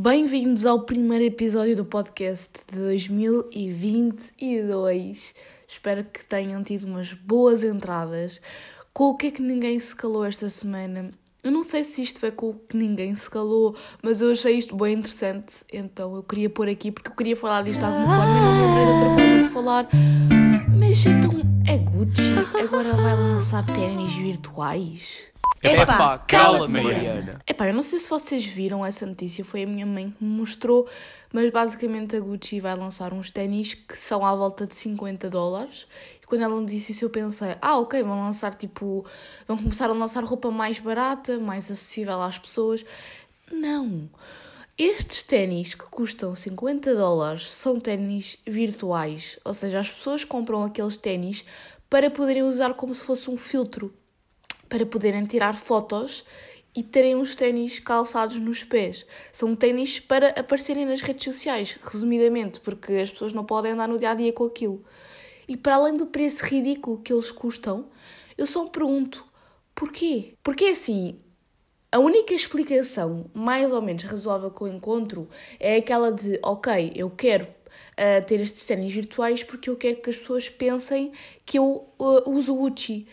Bem-vindos ao primeiro episódio do podcast de 2022. Espero que tenham tido umas boas entradas. Com o que é que ninguém se calou esta semana? Eu não sei se isto é com o que ninguém se calou, mas eu achei isto bem interessante, então eu queria pôr aqui porque eu queria falar disto de alguma forma e não lembrei de outra forma de falar. Mas então é Gucci agora vai lançar ténis virtuais? Epá, cala-te, Mariana. Epá, eu não sei se vocês viram essa notícia, foi a minha mãe que me mostrou, mas basicamente a Gucci vai lançar uns ténis que são à volta de 50 dólares. E quando ela me disse isso, eu pensei, ah, ok, vão lançar tipo. vão começar a lançar roupa mais barata, mais acessível às pessoas. Não! Estes ténis que custam 50 dólares são ténis virtuais, ou seja, as pessoas compram aqueles ténis para poderem usar como se fosse um filtro para poderem tirar fotos e terem uns ténis calçados nos pés. São ténis para aparecerem nas redes sociais, resumidamente, porque as pessoas não podem andar no dia a dia com aquilo. E para além do preço ridículo que eles custam, eu só me pergunto porquê? Porque assim, a única explicação mais ou menos razoável que eu encontro é aquela de, ok, eu quero uh, ter estes ténis virtuais porque eu quero que as pessoas pensem que eu uh, uso Gucci.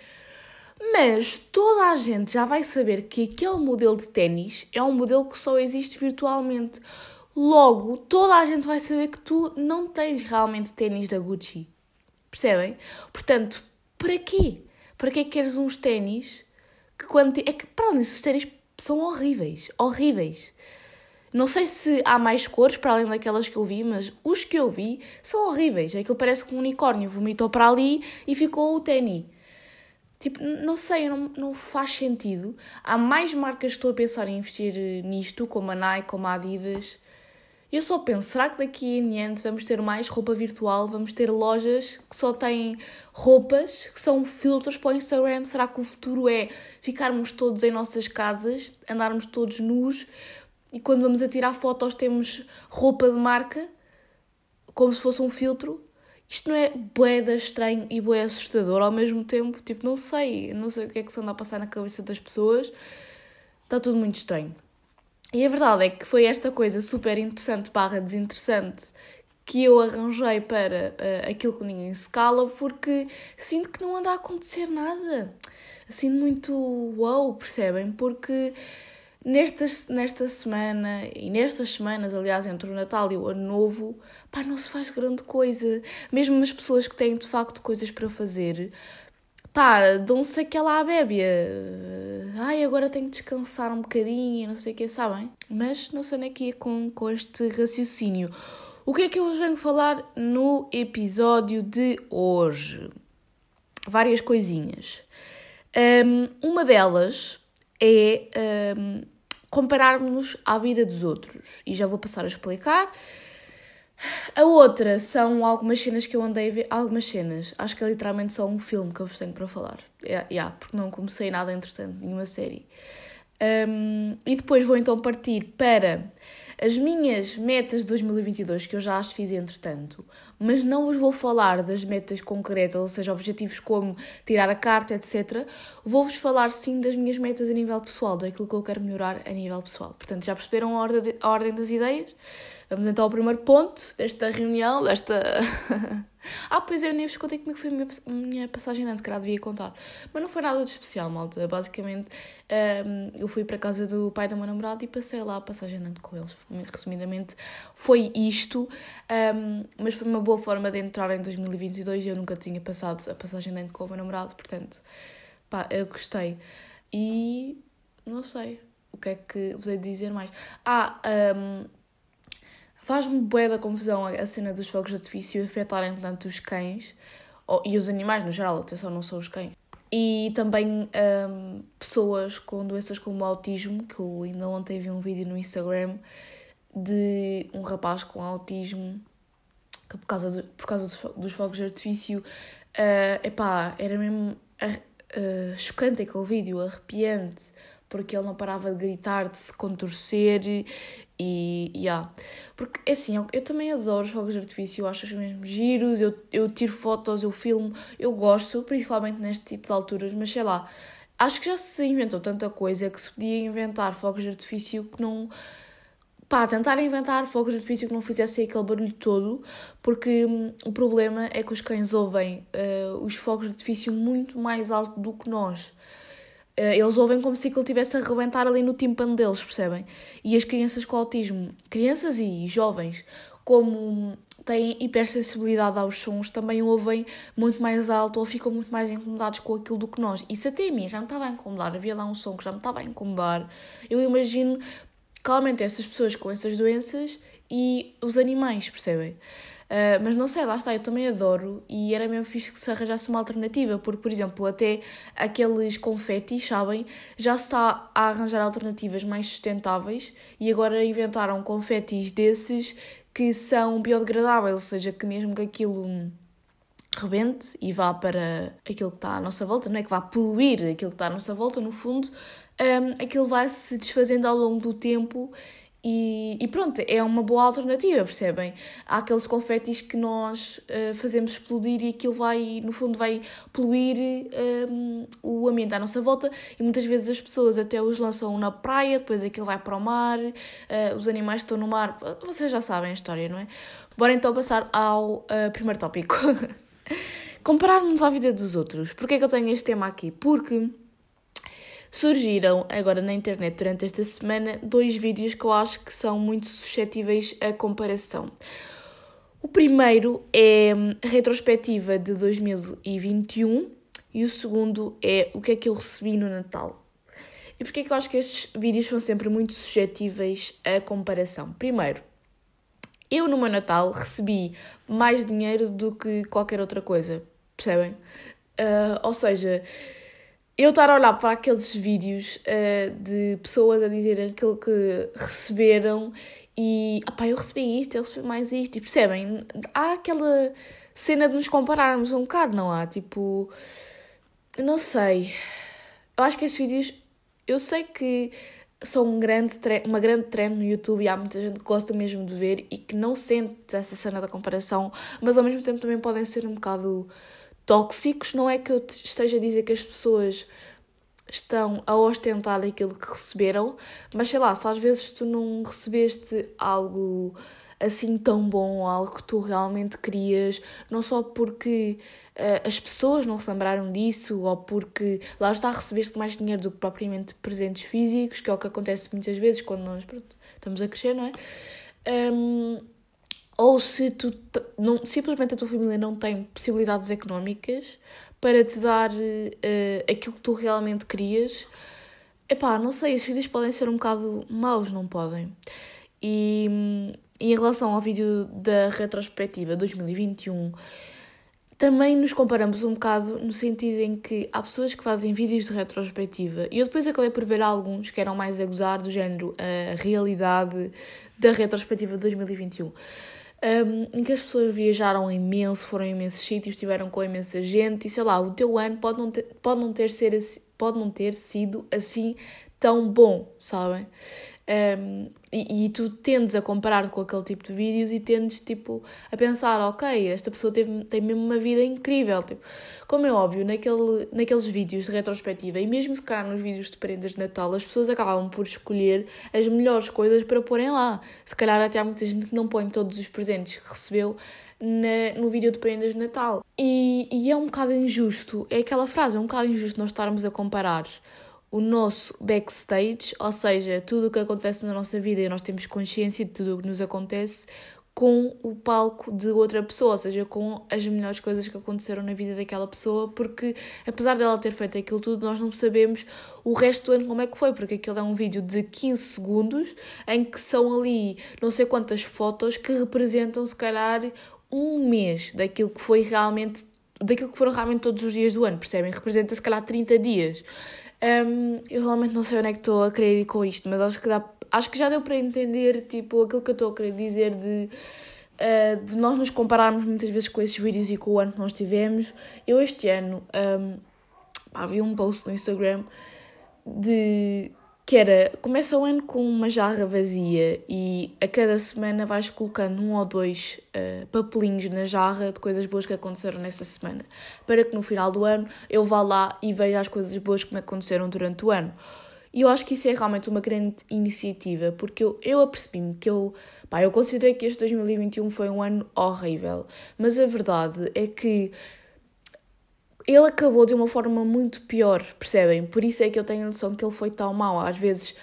Mas toda a gente já vai saber que aquele modelo de ténis é um modelo que só existe virtualmente. Logo, toda a gente vai saber que tu não tens realmente ténis da Gucci. Percebem? Portanto, para quê? Para que queres uns ténis que quando... É que, para além disso, os ténis são horríveis. Horríveis. Não sei se há mais cores para além daquelas que eu vi, mas os que eu vi são horríveis. Aquilo parece que um unicórnio vomitou para ali e ficou o ténis. Tipo, não sei, não, não faz sentido. Há mais marcas que estou a pensar em investir eh, nisto, como a Nike, como a Adidas. Eu só penso, será que daqui em diante vamos ter mais roupa virtual? Vamos ter lojas que só têm roupas, que são filtros para o Instagram? Será que o futuro é ficarmos todos em nossas casas, andarmos todos nus e quando vamos a tirar fotos temos roupa de marca, como se fosse um filtro? Isto não é boeda estranho e boé assustador ao mesmo tempo? Tipo, não sei, não sei o que é que se anda a passar na cabeça das pessoas. Está tudo muito estranho. E a verdade é que foi esta coisa super interessante barra desinteressante que eu arranjei para uh, aquilo que ninguém se cala porque sinto que não anda a acontecer nada. Sinto muito wow, percebem? Porque Nesta, nesta semana e nestas semanas, aliás, entre o Natal e o Ano Novo, pá, não se faz grande coisa. Mesmo as pessoas que têm de facto coisas para fazer, pá, dão-se aquela abébia. Ai, agora tenho de descansar um bocadinho, não sei o que, sabem? Mas não sei nem aqui com, com este raciocínio. O que é que eu vos venho falar no episódio de hoje? Várias coisinhas. Um, uma delas é um, compararmos à vida dos outros. E já vou passar a explicar. A outra são algumas cenas que eu andei a ver. Algumas cenas. Acho que é literalmente só um filme que eu vos tenho para falar. Yeah, yeah, porque não comecei nada entretanto, nenhuma série. Um, e depois vou então partir para as minhas metas de 2022, que eu já as fiz entretanto, mas não vos vou falar das metas concretas, ou seja, objetivos como tirar a carta, etc. Vou-vos falar sim das minhas metas a nível pessoal, daquilo que eu quero melhorar a nível pessoal. Portanto, já perceberam a ordem, de, a ordem das ideias? Vamos então ao primeiro ponto desta reunião, desta. ah, pois eu nem vos contei como é foi a minha, minha passagem de ano, se calhar devia contar. Mas não foi nada de especial, malta. Basicamente, um, eu fui para a casa do pai da meu namorado e passei lá a passagem de ano com eles. Resumidamente, foi isto. Um, mas foi uma boa forma de entrar em 2022 e eu nunca tinha passado a passagem de ano com o meu namorado, portanto, pá, eu gostei. E não sei o que é que vos hei de dizer mais. Ah, um, Faz-me bué da confusão a cena dos fogos de artifício afetarem tanto os cães ou, e os animais no geral, atenção, não são os cães. E também um, pessoas com doenças como autismo, que eu ainda ontem vi um vídeo no Instagram de um rapaz com autismo que por causa, de, por causa dos fogos de artifício, uh, epá, era mesmo uh, chocante aquele vídeo, arrepiante, porque ele não parava de gritar, de se contorcer e, yeah. Porque, é assim, eu, eu, também adoro os fogos de artifício, eu acho os mesmo giros, eu, eu tiro fotos, eu filmo, eu gosto, principalmente neste tipo de alturas, mas sei lá, acho que já se inventou tanta coisa que se podia inventar fogos de artifício que não... pá, tentar inventar fogos de artifício que não fizessem aquele barulho todo, porque hum, o problema é que os cães ouvem uh, os fogos de artifício muito mais alto do que nós. Uh, eles ouvem como se aquilo estivesse a arrebentar ali no tímpano deles, percebem? E as crianças com autismo, crianças e jovens, como têm hipersensibilidade aos sons, também ouvem muito mais alto ou ficam muito mais incomodados com aquilo do que nós. Isso até a mim já me estava a incomodar, havia lá um som que já me estava a incomodar. Eu imagino claramente essas pessoas com essas doenças e os animais, percebem? Uh, mas não sei, lá está, eu também adoro e era mesmo fixe que se arranjasse uma alternativa, porque, por exemplo, até aqueles confetis, sabem, já se está a arranjar alternativas mais sustentáveis e agora inventaram confetis desses que são biodegradáveis, ou seja, que mesmo que aquilo rebente e vá para aquilo que está à nossa volta, não é? Que vá poluir aquilo que está à nossa volta, no fundo, um, aquilo vai se desfazendo ao longo do tempo e, e, pronto, é uma boa alternativa, percebem? Há aqueles confetis que nós uh, fazemos explodir e aquilo vai, no fundo, vai poluir um, o ambiente à nossa volta e muitas vezes as pessoas até os lançam na praia, depois aquilo vai para o mar, uh, os animais estão no mar, vocês já sabem a história, não é? Bora então passar ao uh, primeiro tópico. Compararmos à vida dos outros. Porquê é que eu tenho este tema aqui? Porque surgiram agora na internet durante esta semana dois vídeos que eu acho que são muito suscetíveis a comparação. O primeiro é a retrospectiva de 2021 e o segundo é o que é que eu recebi no Natal. E porquê é que eu acho que estes vídeos são sempre muito suscetíveis a comparação? Primeiro, eu no meu Natal recebi mais dinheiro do que qualquer outra coisa, percebem? Uh, ou seja, eu estar a olhar para aqueles vídeos uh, de pessoas a dizerem aquilo que receberam e pá, eu recebi isto, eu recebi mais isto, e percebem? Há aquela cena de nos compararmos um bocado, não há? Tipo, não sei. Eu acho que esses vídeos, eu sei que são um grande uma grande trend no YouTube e há muita gente que gosta mesmo de ver e que não sente essa cena da comparação, mas ao mesmo tempo também podem ser um bocado tóxicos. Não é que eu esteja a dizer que as pessoas estão a ostentar aquilo que receberam, mas sei lá, se às vezes tu não recebeste algo assim tão bom, algo que tu realmente querias, não só porque uh, as pessoas não se lembraram disso ou porque lá está recebeste mais dinheiro do que propriamente presentes físicos, que é o que acontece muitas vezes quando nós pronto, estamos a crescer, não é? Um, ou se tu não, simplesmente a tua família não tem possibilidades económicas para te dar uh, aquilo que tu realmente querias, epá, não sei, esses vídeos podem ser um bocado maus, não podem? E, e em relação ao vídeo da retrospectiva 2021, também nos comparamos um bocado no sentido em que há pessoas que fazem vídeos de retrospectiva e eu depois acabei por ver alguns que eram mais a gozar do género a realidade da retrospectiva de 2021 um, em que as pessoas viajaram imenso, foram a imensos sítios, estiveram com imensa gente e sei lá, o teu ano pode não ter, pode não ter, ser, pode não ter sido assim tão bom, sabem? Um, e, e, tu tendes a comparar com aquele tipo de vídeos e tendes tipo a pensar, ok, esta pessoa teve, tem mesmo uma vida incrível. Tipo, como é óbvio, naquele, naqueles vídeos de retrospectiva e mesmo se calhar nos vídeos de prendas de Natal, as pessoas acabam por escolher as melhores coisas para porem lá. Se calhar até há muita gente que não põe todos os presentes que recebeu na, no vídeo de prendas de Natal. E, e é um bocado injusto, é aquela frase, é um bocado injusto nós estarmos a comparar o nosso backstage, ou seja, tudo o que acontece na nossa vida e nós temos consciência de tudo o que nos acontece com o palco de outra pessoa, ou seja, com as melhores coisas que aconteceram na vida daquela pessoa, porque apesar dela ter feito aquilo tudo, nós não sabemos o resto do ano como é que foi, porque aquilo é um vídeo de 15 segundos em que são ali não sei quantas fotos que representam se calhar um mês daquilo que foi realmente daquilo que foram realmente todos os dias do ano, percebem? Representa se calhar 30 dias. Um, eu realmente não sei onde é que estou a querer ir com isto, mas acho que, dá, acho que já deu para entender tipo, aquilo que eu estou a querer dizer de, uh, de nós nos compararmos muitas vezes com esses vídeos e com o ano que nós tivemos. Eu este ano um, pá, vi um post no Instagram de que era, começa o ano com uma jarra vazia e a cada semana vais colocando um ou dois uh, papelinhos na jarra de coisas boas que aconteceram nessa semana, para que no final do ano eu vá lá e veja as coisas boas que me aconteceram durante o ano. E eu acho que isso é realmente uma grande iniciativa, porque eu, eu apercebi-me que eu, pá, eu considerei que este 2021 foi um ano horrível, mas a verdade é que ele acabou de uma forma muito pior, percebem? Por isso é que eu tenho a noção que ele foi tão mau. Às vezes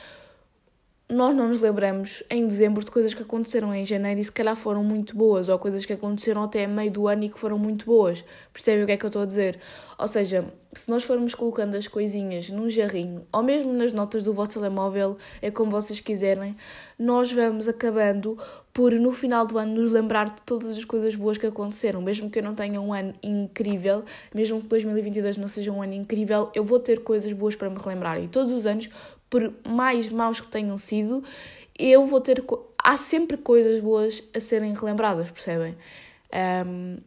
nós não nos lembramos em dezembro de coisas que aconteceram em janeiro e se calhar foram muito boas, ou coisas que aconteceram até meio do ano e que foram muito boas. Percebem o que é que eu estou a dizer? Ou seja, se nós formos colocando as coisinhas num jarrinho, ou mesmo nas notas do vosso telemóvel, é como vocês quiserem, nós vamos acabando por no final do ano nos lembrar de todas as coisas boas que aconteceram. Mesmo que eu não tenha um ano incrível, mesmo que 2022 não seja um ano incrível, eu vou ter coisas boas para me relembrar. E todos os anos por mais maus que tenham sido, eu vou ter. Há sempre coisas boas a serem relembradas, percebem? Um,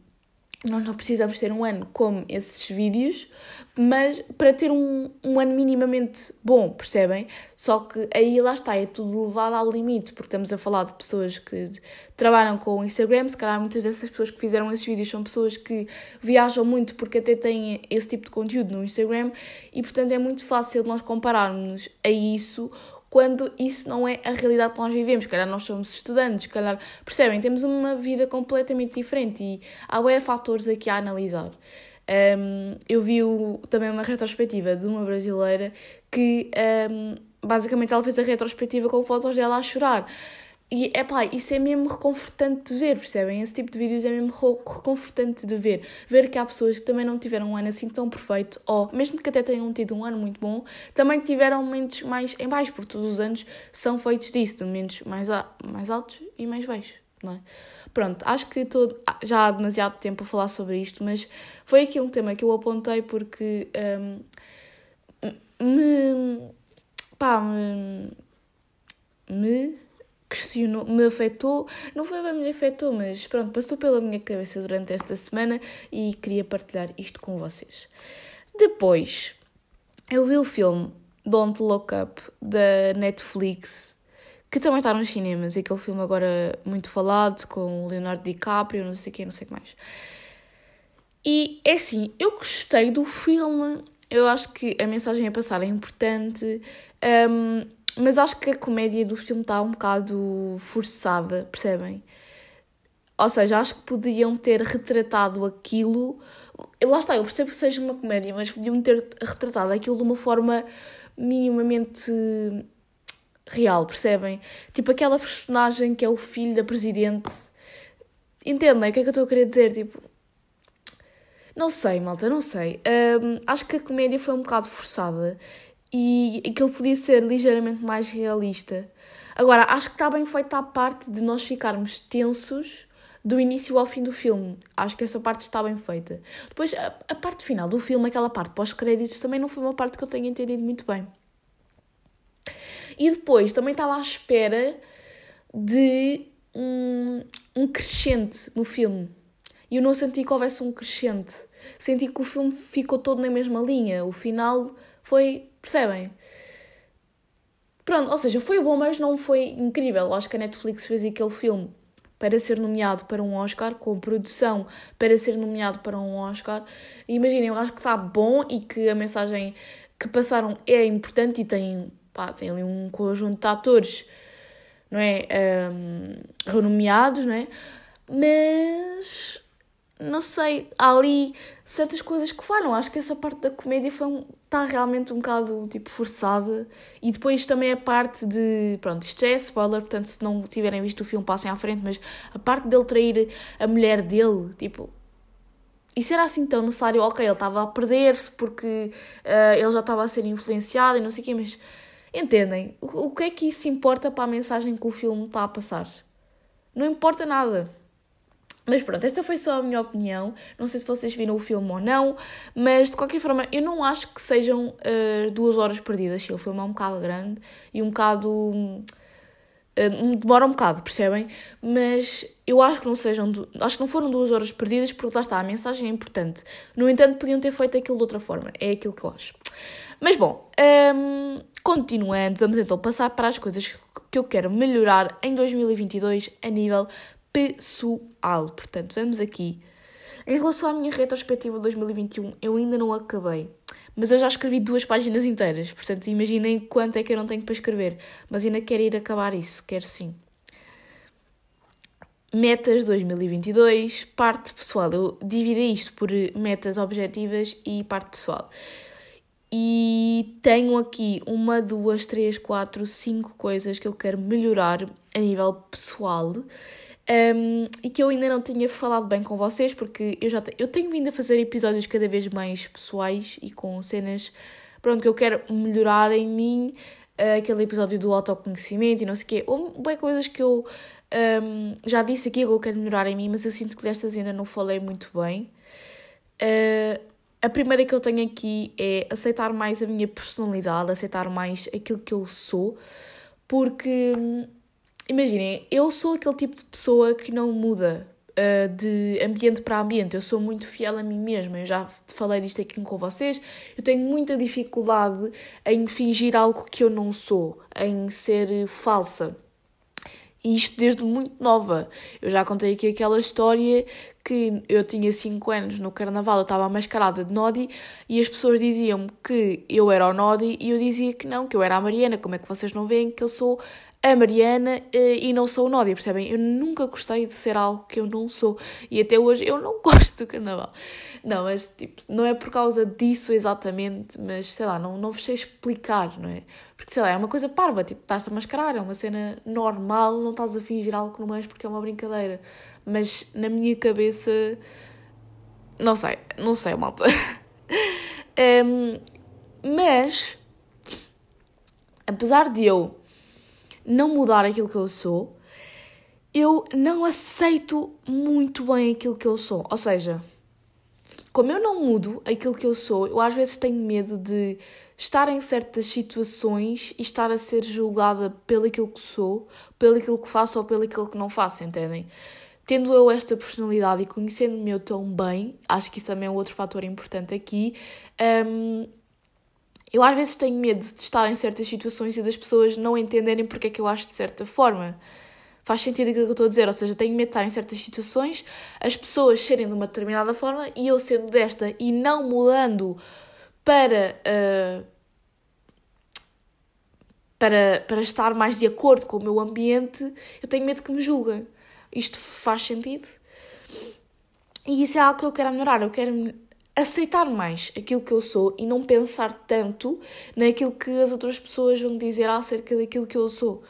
nós não precisamos ter um ano como esses vídeos, mas para ter um, um ano minimamente bom, percebem? Só que aí lá está, é tudo levado ao limite, porque estamos a falar de pessoas que trabalham com o Instagram, se calhar muitas dessas pessoas que fizeram esses vídeos são pessoas que viajam muito porque até têm esse tipo de conteúdo no Instagram e portanto é muito fácil nós compararmos a isso quando isso não é a realidade que nós vivemos. Se calhar nós somos estudantes, calhar, percebem, temos uma vida completamente diferente e há bem fatores aqui a analisar. Um, eu vi o, também uma retrospectiva de uma brasileira que um, basicamente ela fez a retrospectiva com fotos dela a chorar. E é pá, isso é mesmo reconfortante de ver, percebem? Esse tipo de vídeos é mesmo reconfortante de ver. Ver que há pessoas que também não tiveram um ano assim tão perfeito, ou mesmo que até tenham tido um ano muito bom, também tiveram momentos mais em baixo, porque todos os anos são feitos disso, de momentos mais, mais altos e mais baixos, é? Pronto, acho que estou já há demasiado tempo a falar sobre isto, mas foi aqui um tema que eu apontei porque um, me. pá, me. me questionou, me afetou, não foi bem me afetou, mas pronto, passou pela minha cabeça durante esta semana e queria partilhar isto com vocês. Depois, eu vi o filme Don't Look Up da Netflix, que também está nos cinemas, aquele filme agora muito falado com Leonardo DiCaprio, não sei o que, não sei o que mais. E é assim, eu gostei do filme, eu acho que a mensagem a passar é importante. Um, mas acho que a comédia do filme está um bocado forçada, percebem? Ou seja, acho que podiam ter retratado aquilo. Lá está, eu percebo que seja uma comédia, mas podiam ter retratado aquilo de uma forma minimamente real, percebem? Tipo aquela personagem que é o filho da presidente. Entendem o que é que eu estou a querer dizer? Tipo. Não sei, malta, não sei. Um, acho que a comédia foi um bocado forçada e aquilo podia ser ligeiramente mais realista. Agora, acho que está bem feita a parte de nós ficarmos tensos do início ao fim do filme. Acho que essa parte está bem feita. Depois, a, a parte final do filme, aquela parte pós-créditos, também não foi uma parte que eu tenha entendido muito bem. E depois, também estava à espera de um, um crescente no filme. E eu não senti que houvesse um crescente. Senti que o filme ficou todo na mesma linha. O final foi Percebem? Pronto, ou seja, foi bom, mas não foi incrível. Acho que a Netflix fez aquele filme para ser nomeado para um Oscar, com produção para ser nomeado para um Oscar. Imaginem, eu acho que está bom e que a mensagem que passaram é importante e tem, pá, tem ali um conjunto de atores, não é? Um, renomeados, não é? Mas não sei, há ali certas coisas que falham. Acho que essa parte da comédia foi um, está realmente um bocado tipo forçada. E depois também a parte de. Pronto, isto já é spoiler, portanto, se não tiverem visto o filme, passem à frente. Mas a parte dele trair a mulher dele, tipo. Isso era assim tão necessário? Ok, ele estava a perder-se porque uh, ele já estava a ser influenciado e não sei o quê, mas entendem? O, o que é que isso importa para a mensagem que o filme está a passar? Não importa nada. Mas pronto, esta foi só a minha opinião. Não sei se vocês viram o filme ou não, mas de qualquer forma, eu não acho que sejam uh, duas horas perdidas. Sim, o filme é um bocado grande e um bocado. Uh, demora um bocado, percebem? Mas eu acho que não sejam. Acho que não foram duas horas perdidas porque lá está, a mensagem é importante. No entanto, podiam ter feito aquilo de outra forma. É aquilo que eu acho. Mas bom, um, ehm, continuando, vamos então passar para as coisas que eu quero melhorar em 2022 a nível pessoal. Portanto, vamos aqui. Em relação à minha retrospectiva de 2021, eu ainda não acabei. Mas eu já escrevi duas páginas inteiras, portanto imaginem quanto é que eu não tenho para escrever. Mas ainda quero ir acabar isso, quero sim. Metas 2022, parte pessoal. Eu dividi isto por metas objetivas e parte pessoal. E tenho aqui uma, duas, três, quatro, cinco coisas que eu quero melhorar a nível pessoal um, e que eu ainda não tinha falado bem com vocês, porque eu já te, eu tenho vindo a fazer episódios cada vez mais pessoais e com cenas pronto, que eu quero melhorar em mim, uh, aquele episódio do autoconhecimento e não sei o quê, ou bem coisas que eu um, já disse aqui que eu quero melhorar em mim, mas eu sinto que destas ainda não falei muito bem. Uh, a primeira que eu tenho aqui é aceitar mais a minha personalidade, aceitar mais aquilo que eu sou, porque imaginem, eu sou aquele tipo de pessoa que não muda uh, de ambiente para ambiente, eu sou muito fiel a mim mesma, eu já falei disto aqui com vocês, eu tenho muita dificuldade em fingir algo que eu não sou, em ser falsa. E isto desde muito nova. Eu já contei aqui aquela história que eu tinha 5 anos no carnaval, eu estava mascarada de Nodi e as pessoas diziam-me que eu era o Nodi e eu dizia que não, que eu era a Mariana. Como é que vocês não veem que eu sou a Mariana eh, e não sou o Nódia, percebem? Eu nunca gostei de ser algo que eu não sou e até hoje eu não gosto do carnaval. Não, mas tipo, não é por causa disso exatamente, mas sei lá, não, não vos sei explicar, não é? Porque sei lá, é uma coisa parva, tipo, estás a mascarar, é uma cena normal, não estás a fingir algo que não és porque é uma brincadeira. Mas na minha cabeça, não sei, não sei, malta. um, mas, apesar de eu não mudar aquilo que eu sou, eu não aceito muito bem aquilo que eu sou. Ou seja, como eu não mudo aquilo que eu sou, eu às vezes tenho medo de estar em certas situações e estar a ser julgada pelo aquilo que sou, pelo aquilo que faço ou pelo aquilo que não faço, entendem? Tendo eu esta personalidade e conhecendo-me eu tão bem, acho que isso também é outro fator importante aqui, um, eu às vezes tenho medo de estar em certas situações e das pessoas não entenderem porque é que eu acho de certa forma. Faz sentido aquilo que eu estou a dizer, ou seja, tenho medo de estar em certas situações, as pessoas serem de uma determinada forma e eu sendo desta e não mudando para, uh, para, para estar mais de acordo com o meu ambiente, eu tenho medo que me julguem. Isto faz sentido? E isso é algo que eu quero melhorar. Eu quero aceitar mais aquilo que eu sou e não pensar tanto naquilo que as outras pessoas vão dizer acerca daquilo que eu sou.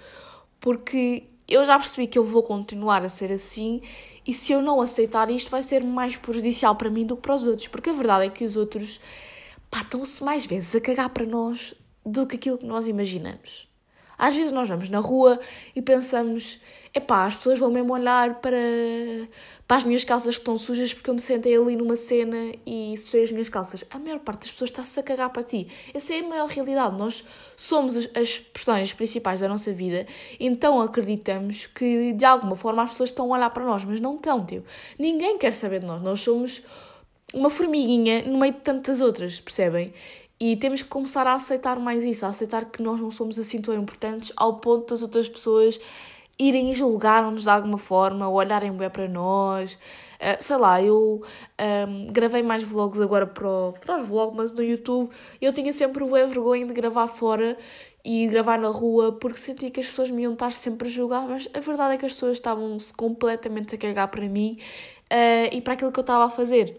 Porque eu já percebi que eu vou continuar a ser assim e se eu não aceitar isto vai ser mais prejudicial para mim do que para os outros. Porque a verdade é que os outros pá, estão-se mais vezes a cagar para nós do que aquilo que nós imaginamos. Às vezes nós vamos na rua e pensamos, epá, as pessoas vão mesmo olhar para, para as minhas calças que estão sujas porque eu me sentei ali numa cena e sujei as minhas calças. A maior parte das pessoas está-se a cagar para ti. Essa é a maior realidade. Nós somos as personagens principais da nossa vida, então acreditamos que de alguma forma as pessoas estão a olhar para nós, mas não estão, tipo. Ninguém quer saber de nós. Nós somos uma formiguinha no meio de tantas outras, percebem? E temos que começar a aceitar mais isso, a aceitar que nós não somos assim tão importantes ao ponto das outras pessoas irem julgar-nos de alguma forma, ou olharem bem para nós. Uh, sei lá, eu um, gravei mais vlogs agora para, o, para os vlogs no YouTube. Eu tinha sempre o vergonha de gravar fora e gravar na rua porque sentia que as pessoas me iam estar sempre a julgar, mas a verdade é que as pessoas estavam-se completamente a cagar para mim uh, e para aquilo que eu estava a fazer.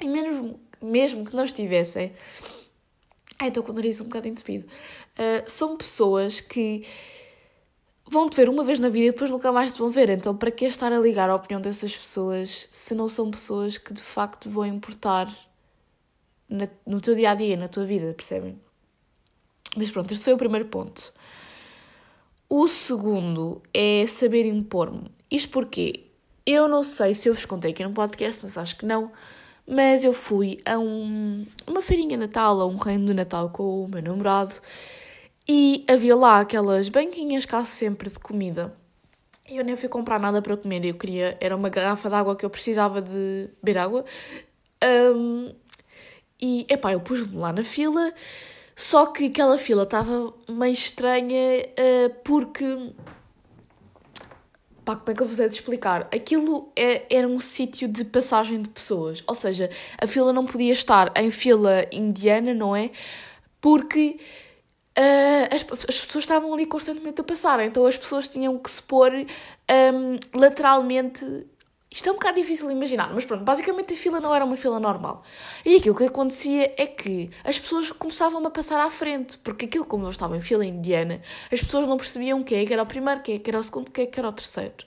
E menos, mesmo que não estivessem Ai, estou com o nariz um bocado entupido. Uh, são pessoas que vão te ver uma vez na vida e depois nunca mais te vão ver. Então, para que estar a ligar a opinião dessas pessoas se não são pessoas que de facto vão importar na, no teu dia a dia, na tua vida, percebem? Mas pronto, este foi o primeiro ponto. O segundo é saber impor-me. Isto porque eu não sei se eu vos contei aqui no podcast, mas acho que não mas eu fui a um, uma feirinha Natal, a um reino de Natal com o meu namorado e havia lá aquelas banquinhas cá sempre de comida. E eu nem fui comprar nada para comer, eu queria, era uma garrafa de água que eu precisava de beber água. Um, e, epá, eu pus-me lá na fila, só que aquela fila estava meio estranha uh, porque Pá, como é que eu vos hei de explicar? Aquilo é, era um sítio de passagem de pessoas. Ou seja, a fila não podia estar em fila indiana, não é? Porque uh, as, as, pessoas estavam ali constantemente a passar. Então as pessoas tinham que se pôr um, lateralmente isto é um bocado difícil de imaginar, mas pronto, basicamente a fila não era uma fila normal. E aquilo que acontecia é que as pessoas começavam a passar à frente, porque aquilo, como eu estava em fila indiana, as pessoas não percebiam quem é que era o primeiro, quem é que era o segundo, quem é que era o terceiro.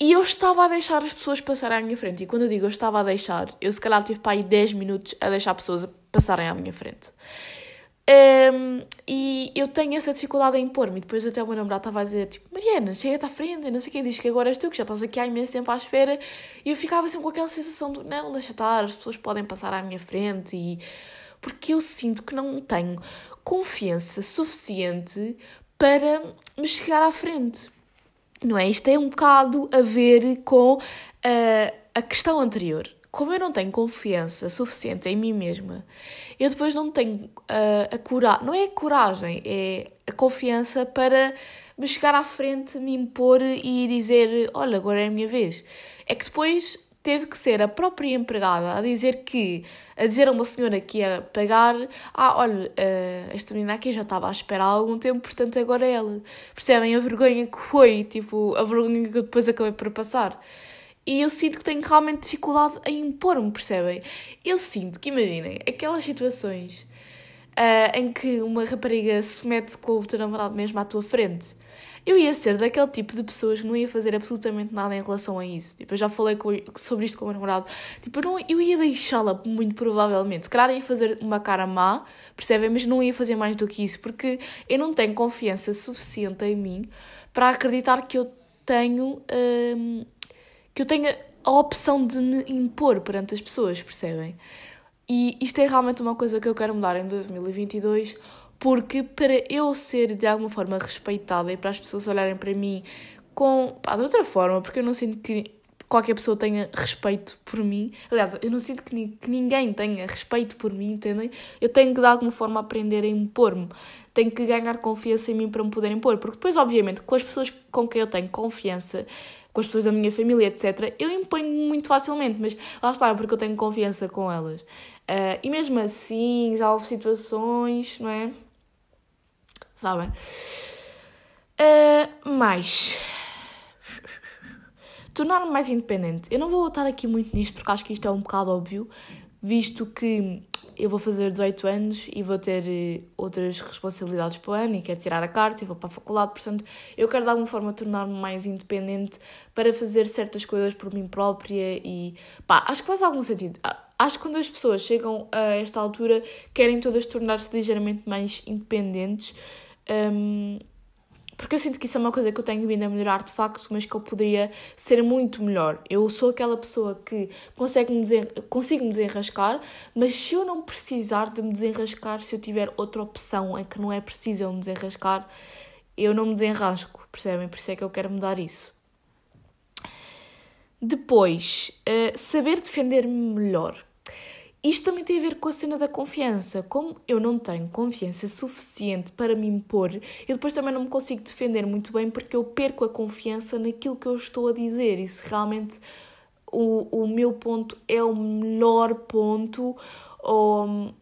E eu estava a deixar as pessoas passarem à minha frente. E quando eu digo eu estava a deixar, eu se calhar tive para aí 10 minutos a deixar pessoas passarem à minha frente. Um, e eu tenho essa dificuldade em impor-me. E depois até o meu namorado estava a dizer, tipo, Mariana, chega-te à frente, não sei quem diz que agora és tu, que já estás aqui há imenso tempo à espera. E eu ficava sempre com aquela sensação de, não, deixa estar, as pessoas podem passar à minha frente. E... Porque eu sinto que não tenho confiança suficiente para me chegar à frente. Não é? Isto é um bocado a ver com uh, a questão anterior como eu não tenho confiança suficiente em mim mesma, eu depois não tenho uh, a coragem, não é a coragem, é a confiança para me chegar à frente, me impor e dizer: Olha, agora é a minha vez. É que depois teve que ser a própria empregada a dizer que, a dizer a uma senhora que ia pagar: Ah, olha, uh, esta menina aqui já estava à espera há algum tempo, portanto agora é ela. Percebem a vergonha que foi, tipo, a vergonha que eu depois acabei por passar. E eu sinto que tenho realmente dificuldade em impor-me, percebem? Eu sinto que, imaginem, aquelas situações uh, em que uma rapariga se mete com o teu namorado mesmo à tua frente. Eu ia ser daquele tipo de pessoas que não ia fazer absolutamente nada em relação a isso. Tipo, eu já falei com, sobre isto com o meu namorado. Tipo, eu, não, eu ia deixá-la, muito provavelmente. Se calhar ia fazer uma cara má, percebem? Mas não ia fazer mais do que isso, porque eu não tenho confiança suficiente em mim para acreditar que eu tenho. Uh, que eu tenha a opção de me impor perante as pessoas, percebem? E isto é realmente uma coisa que eu quero mudar em 2022, porque para eu ser de alguma forma respeitada e para as pessoas olharem para mim com. Pá, de outra forma, porque eu não sinto que qualquer pessoa tenha respeito por mim. Aliás, eu não sinto que, ni que ninguém tenha respeito por mim, entendem? Eu tenho que de alguma forma aprender a impor-me. Tenho que ganhar confiança em mim para me poder impor. Porque depois, obviamente, com as pessoas com quem eu tenho confiança, com as pessoas da minha família, etc., eu imponho muito facilmente, mas lá está, é porque eu tenho confiança com elas. Uh, e mesmo assim, já houve situações, não é? Sabem? Uh, mais. Tornar-me mais independente. Eu não vou estar aqui muito nisto porque acho que isto é um bocado óbvio, visto que eu vou fazer 18 anos e vou ter eh, outras responsabilidades para o ano e quero tirar a carta e vou para a faculdade, portanto, eu quero de alguma forma tornar-me mais independente para fazer certas coisas por mim própria e pá, acho que faz algum sentido. Acho que quando as pessoas chegam a esta altura querem todas tornar-se ligeiramente mais independentes. Um, porque eu sinto que isso é uma coisa que eu tenho vindo a melhorar de facto, mas que eu poderia ser muito melhor. Eu sou aquela pessoa que consegue -me desen... consigo me desenrascar, mas se eu não precisar de me desenrascar, se eu tiver outra opção em que não é preciso eu me desenrascar, eu não me desenrasco, percebem? Por isso é que eu quero mudar isso. Depois, uh, saber defender-me melhor. Isto também tem a ver com a cena da confiança. Como eu não tenho confiança suficiente para me impor, eu depois também não me consigo defender muito bem porque eu perco a confiança naquilo que eu estou a dizer e se realmente o, o meu ponto é o melhor ponto ou.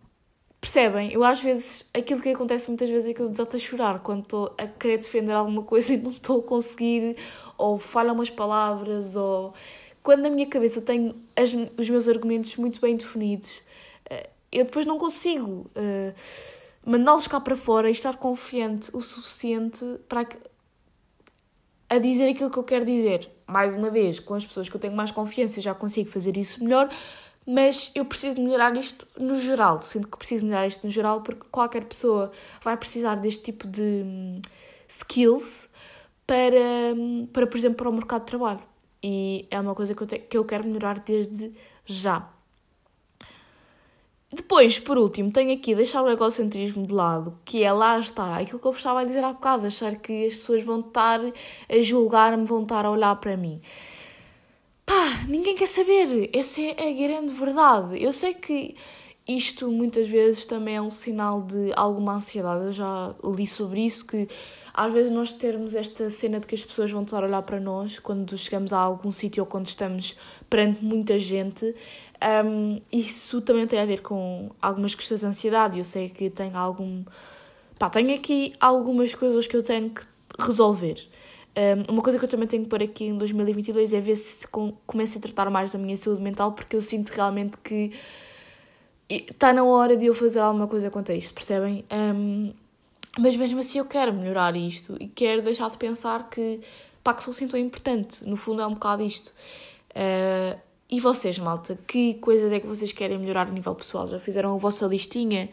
Percebem? Eu às vezes, aquilo que acontece muitas vezes é que eu desato a chorar quando estou a querer defender alguma coisa e não estou a conseguir, ou falham umas palavras, ou quando na minha cabeça eu tenho as, os meus argumentos muito bem definidos, uh, eu depois não consigo uh, mandá-los cá para fora e estar confiante o suficiente para que, a dizer aquilo que eu quero dizer. Mais uma vez, com as pessoas que eu tenho mais confiança, eu já consigo fazer isso melhor, mas eu preciso melhorar isto no geral. Sinto que preciso melhorar isto no geral porque qualquer pessoa vai precisar deste tipo de um, skills para, um, para, por exemplo, para o mercado de trabalho e é uma coisa que eu, te, que eu quero melhorar desde já. Depois, por último, tenho aqui deixar o egocentrismo de lado, que é lá está, aquilo que eu vos estava a dizer há bocado, achar que as pessoas vão estar a julgar-me, vão estar a olhar para mim. Pá, ninguém quer saber, essa é a grande verdade. Eu sei que isto muitas vezes também é um sinal de alguma ansiedade. Eu já li sobre isso, que às vezes nós termos esta cena de que as pessoas vão estar a olhar para nós quando chegamos a algum sítio ou quando estamos perante muita gente, um, isso também tem a ver com algumas questões de ansiedade. Eu sei que tenho algum. Pá, tenho aqui algumas coisas que eu tenho que resolver. Um, uma coisa que eu também tenho que pôr aqui em 2022 é ver se começo a tratar mais da minha saúde mental, porque eu sinto realmente que está na hora de eu fazer alguma coisa quanto a isto, percebem? Um, mas mesmo assim eu quero melhorar isto e quero deixar de pensar que, pá, que sou assim tão importante. No fundo é um bocado isto. Uh, e vocês, malta, que coisas é que vocês querem melhorar a nível pessoal? Já fizeram a vossa listinha?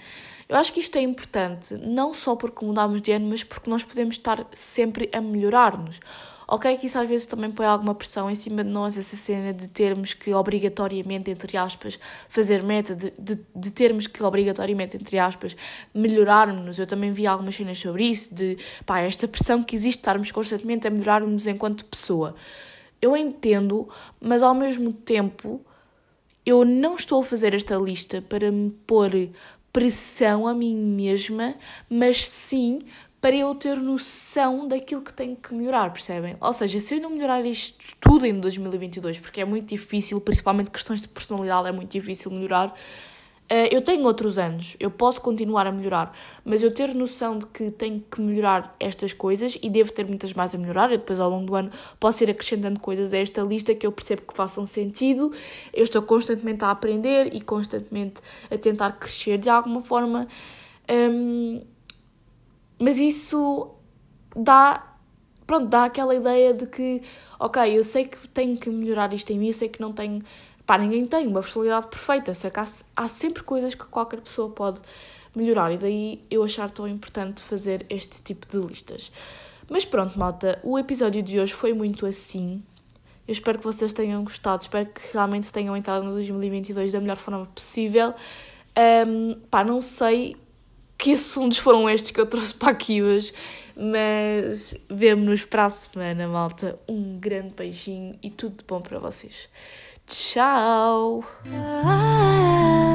Eu acho que isto é importante, não só porque mudamos de ano, mas porque nós podemos estar sempre a melhorar-nos. Ok, que isso às vezes também põe alguma pressão em cima de nós, essa cena de termos que obrigatoriamente, entre aspas, fazer meta, de, de, de termos que obrigatoriamente, entre aspas, melhorarmos. Eu também vi algumas cenas sobre isso, de pá, esta pressão que existe, estarmos constantemente a melhorarmos enquanto pessoa. Eu entendo, mas ao mesmo tempo eu não estou a fazer esta lista para me pôr pressão a mim mesma, mas sim para eu ter noção daquilo que tenho que melhorar, percebem? Ou seja, se eu não melhorar isto tudo em 2022, porque é muito difícil, principalmente questões de personalidade, é muito difícil melhorar. Uh, eu tenho outros anos, eu posso continuar a melhorar, mas eu ter noção de que tenho que melhorar estas coisas e devo ter muitas mais a melhorar. Eu depois, ao longo do ano, posso ir acrescentando coisas a esta lista que eu percebo que façam sentido. Eu estou constantemente a aprender e constantemente a tentar crescer de alguma forma. Um, mas isso dá, pronto, dá aquela ideia de que, ok, eu sei que tenho que melhorar isto em mim, eu sei que não tenho, pá, ninguém tem uma personalidade perfeita, sei que há, há sempre coisas que qualquer pessoa pode melhorar e daí eu achar tão importante fazer este tipo de listas. Mas pronto, malta, o episódio de hoje foi muito assim. Eu espero que vocês tenham gostado, espero que realmente tenham entrado no 2022 da melhor forma possível. Um, pá, não sei que assuntos foram estes que eu trouxe para aqui hoje. Mas vemo-nos para a semana, malta. Um grande beijinho e tudo de bom para vocês. Tchau! Ah,